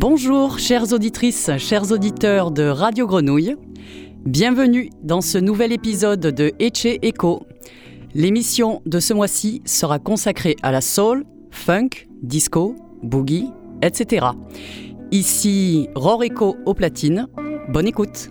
Bonjour chères auditrices, chers auditeurs de Radio Grenouille. Bienvenue dans ce nouvel épisode de Eche Echo. L'émission de ce mois-ci sera consacrée à la soul, funk, disco, boogie, etc. Ici Ror Echo aux platines. Bonne écoute.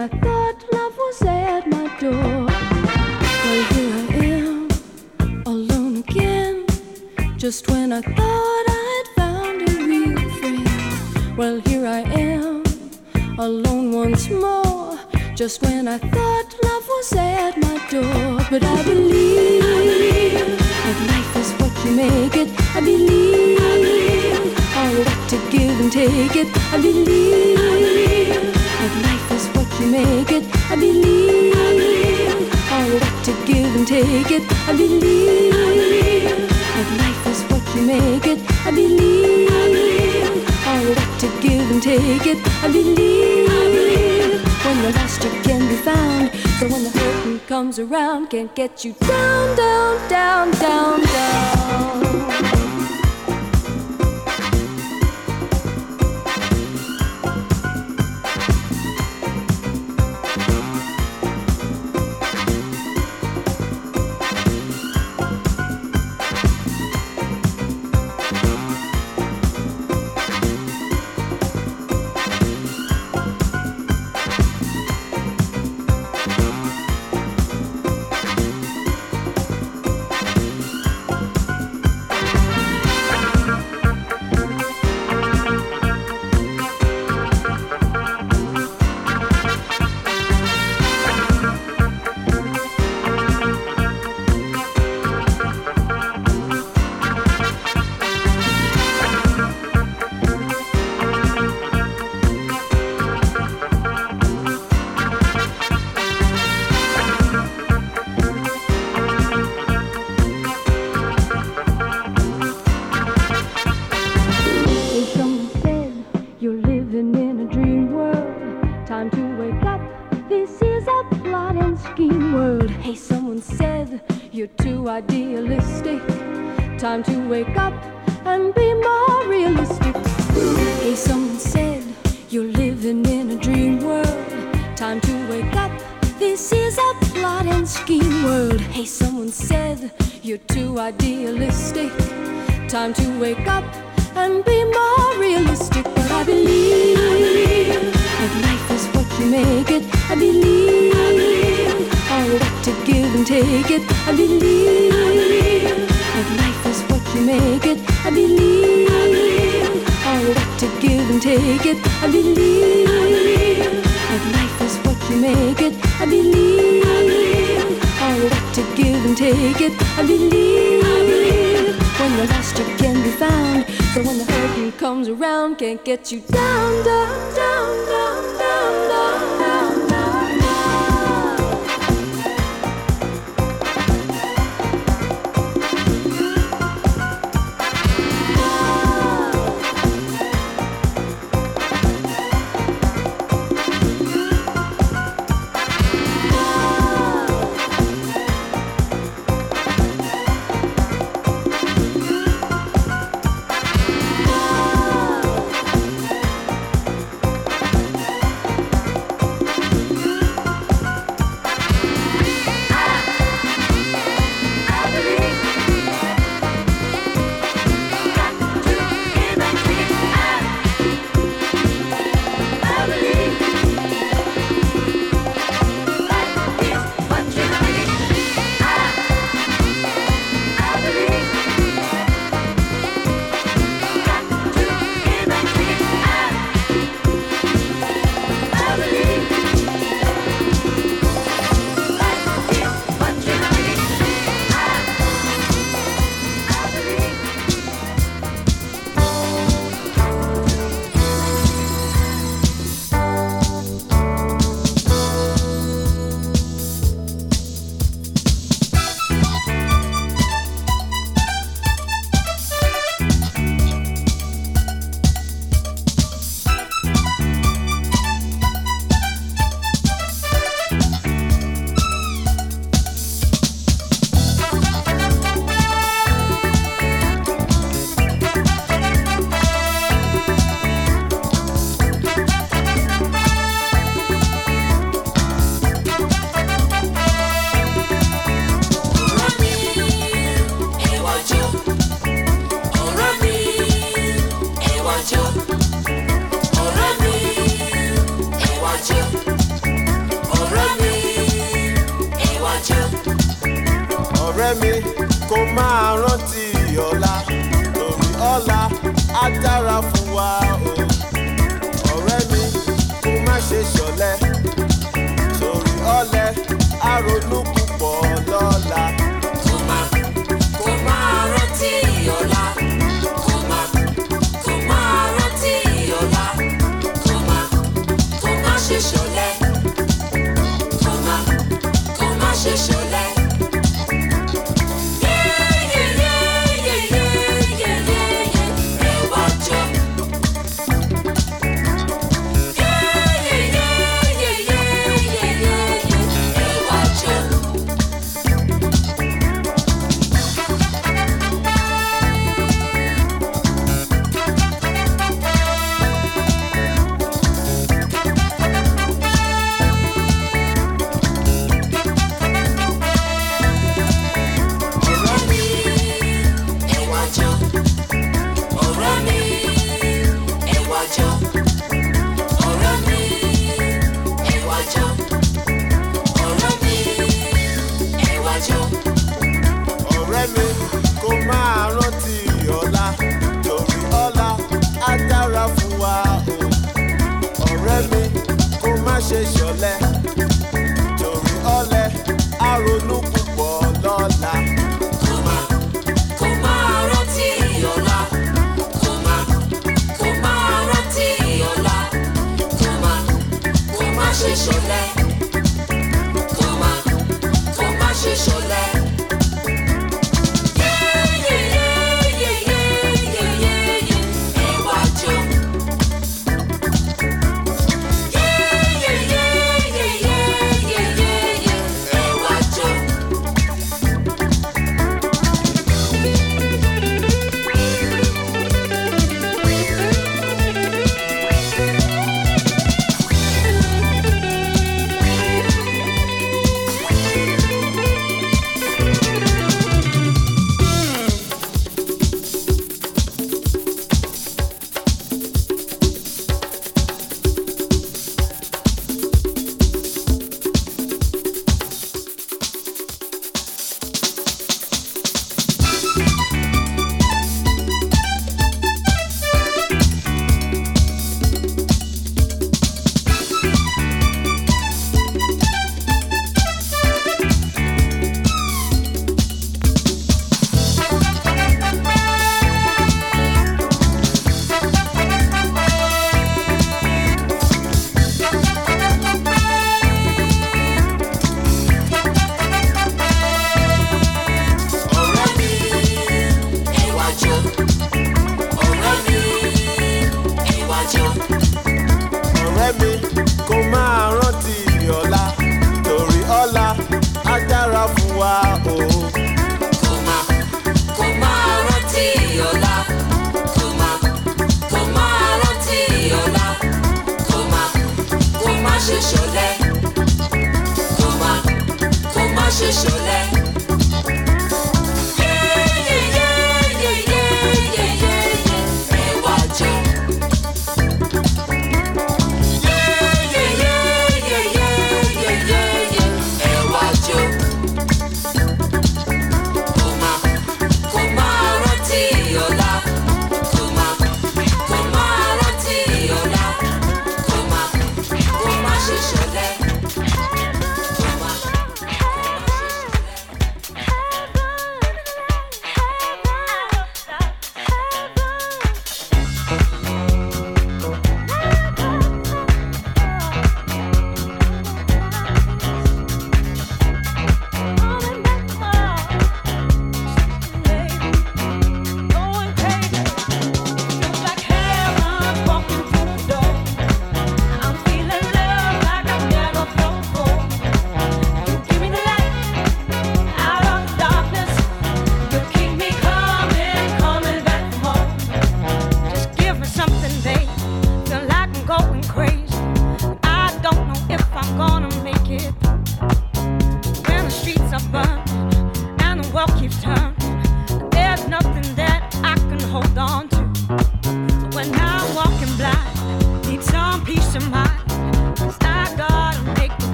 I thought love was at my door. Well, here I am, alone again. Just when I thought I had found a real friend. Well, here I am, alone once more. Just when I thought love was at my door. But I believe, I believe that life is what you make it. I believe, I believe all you got to give and take it. I believe, I believe that life is you make it. I believe. All you got to give and take it. I believe. That life is what you make it. I believe. All you got to give and take it. I believe. I believe. When the lost you can be found. So when the hurting comes around, can't get you down, down, down, down, down. idealistic. Time to wake up and be more realistic. Hey, someone said you're living in a dream world. Time to wake up. This is a plot and scheme world. Hey, someone said you're too idealistic. Time to wake up and be more realistic. But I believe, I believe. that life is what you make it. I believe. I believe take it. I believe, I believe that life is what you make it. I believe, I believe all you got to give and take it. I believe, I believe that life is what you make it. I believe, I believe all you got to give and take it. I believe, I believe when you're lost you can be found. So when the hurricane comes around, can't get you down, down, down, down.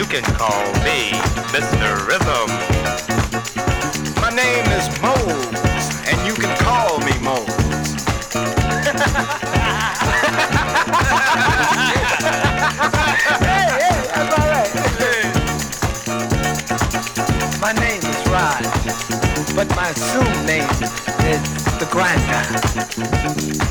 You can call me Mr. Rhythm. My name is Mose, and you can call me Mose. hey, hey, that's all right. My name is Rod, but my assumed name is the Grinder.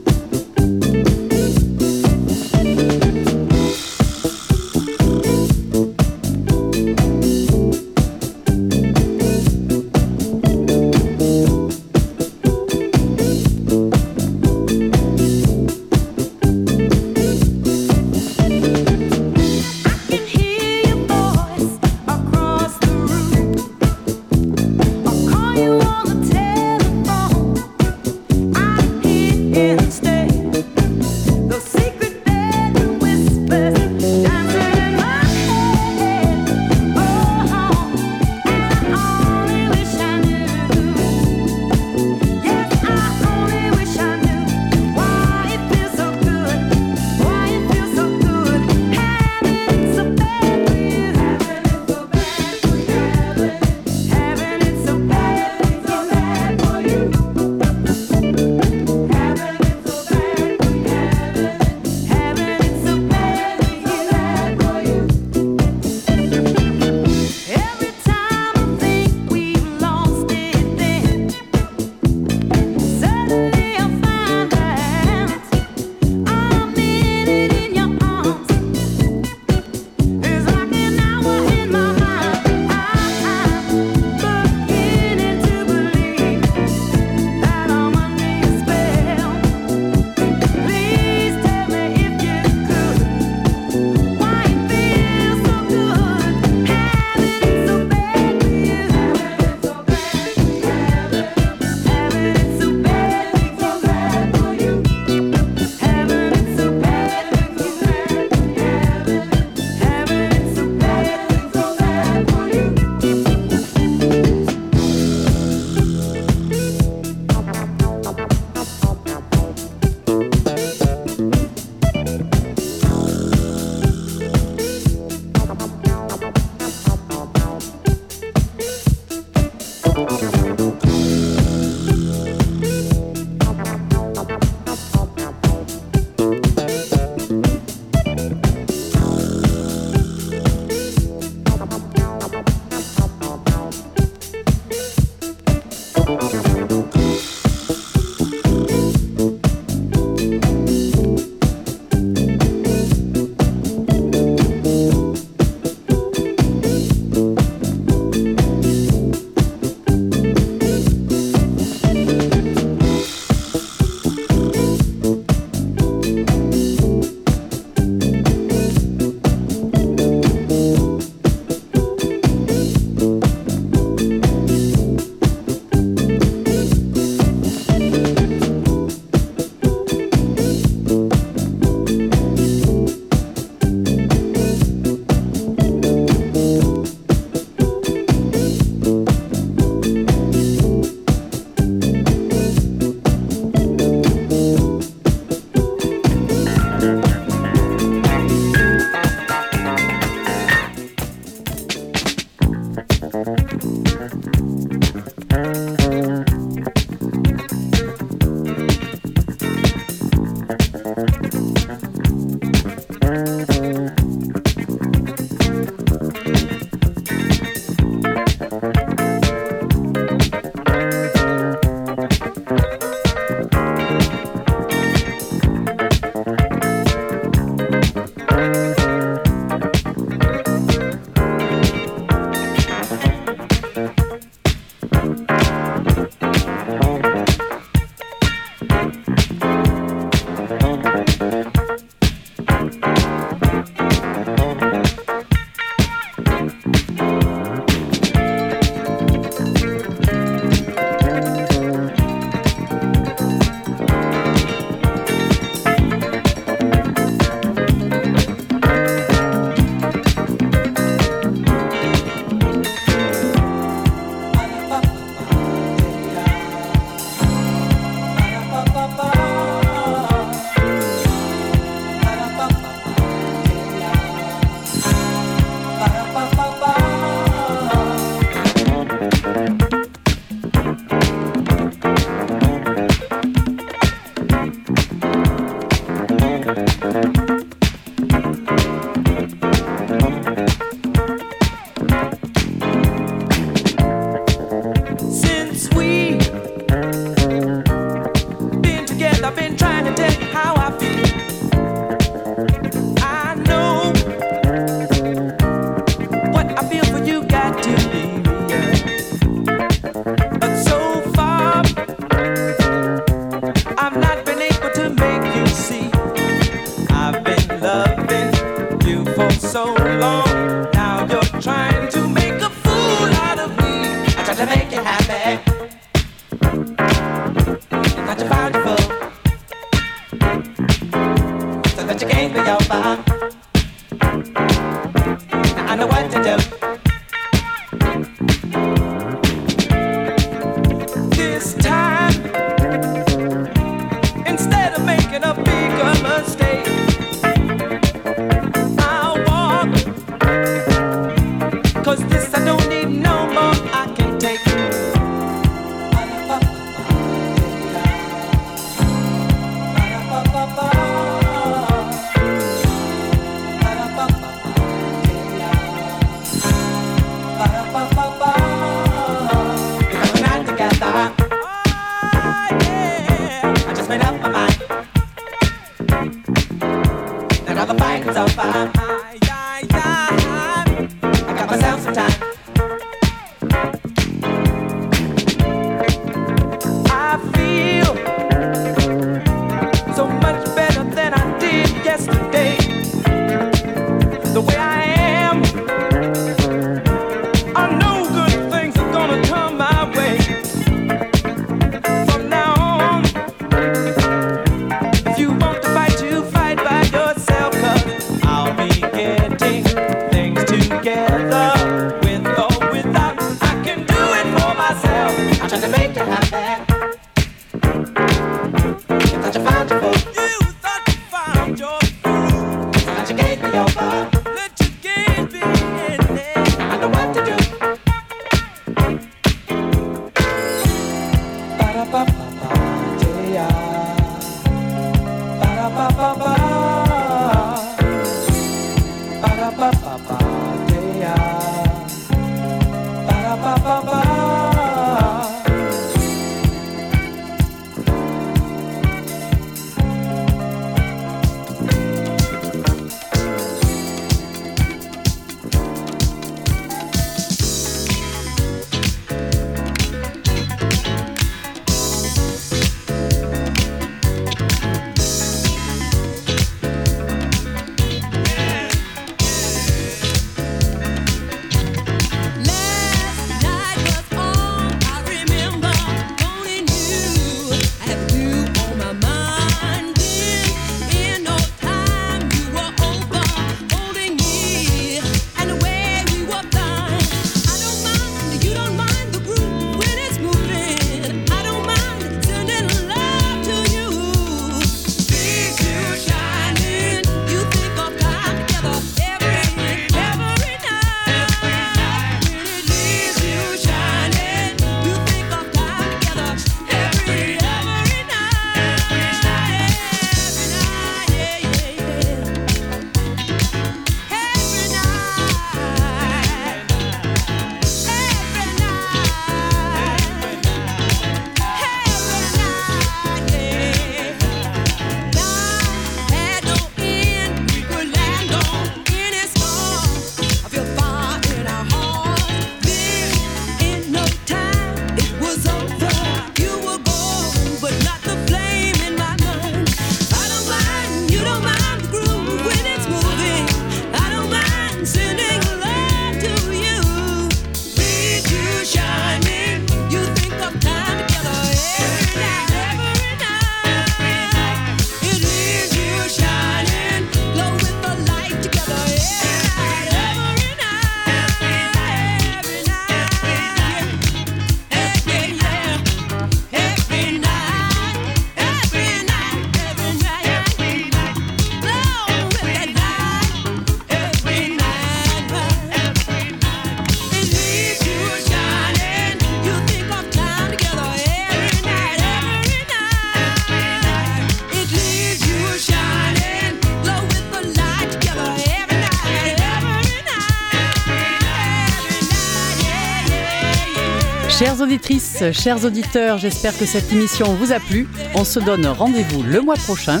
Chers auditeurs, j'espère que cette émission vous a plu. On se donne rendez-vous le mois prochain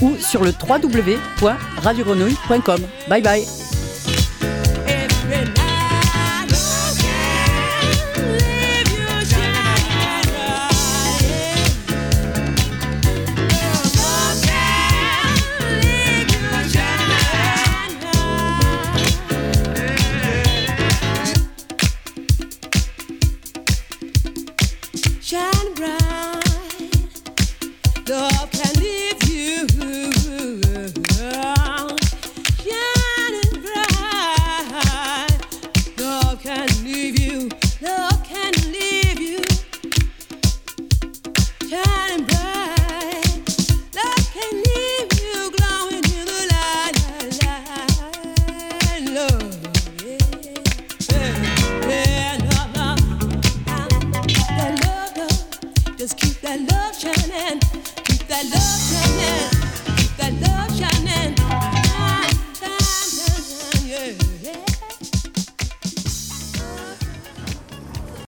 ou sur le www.radiogrenouille.com. Bye bye.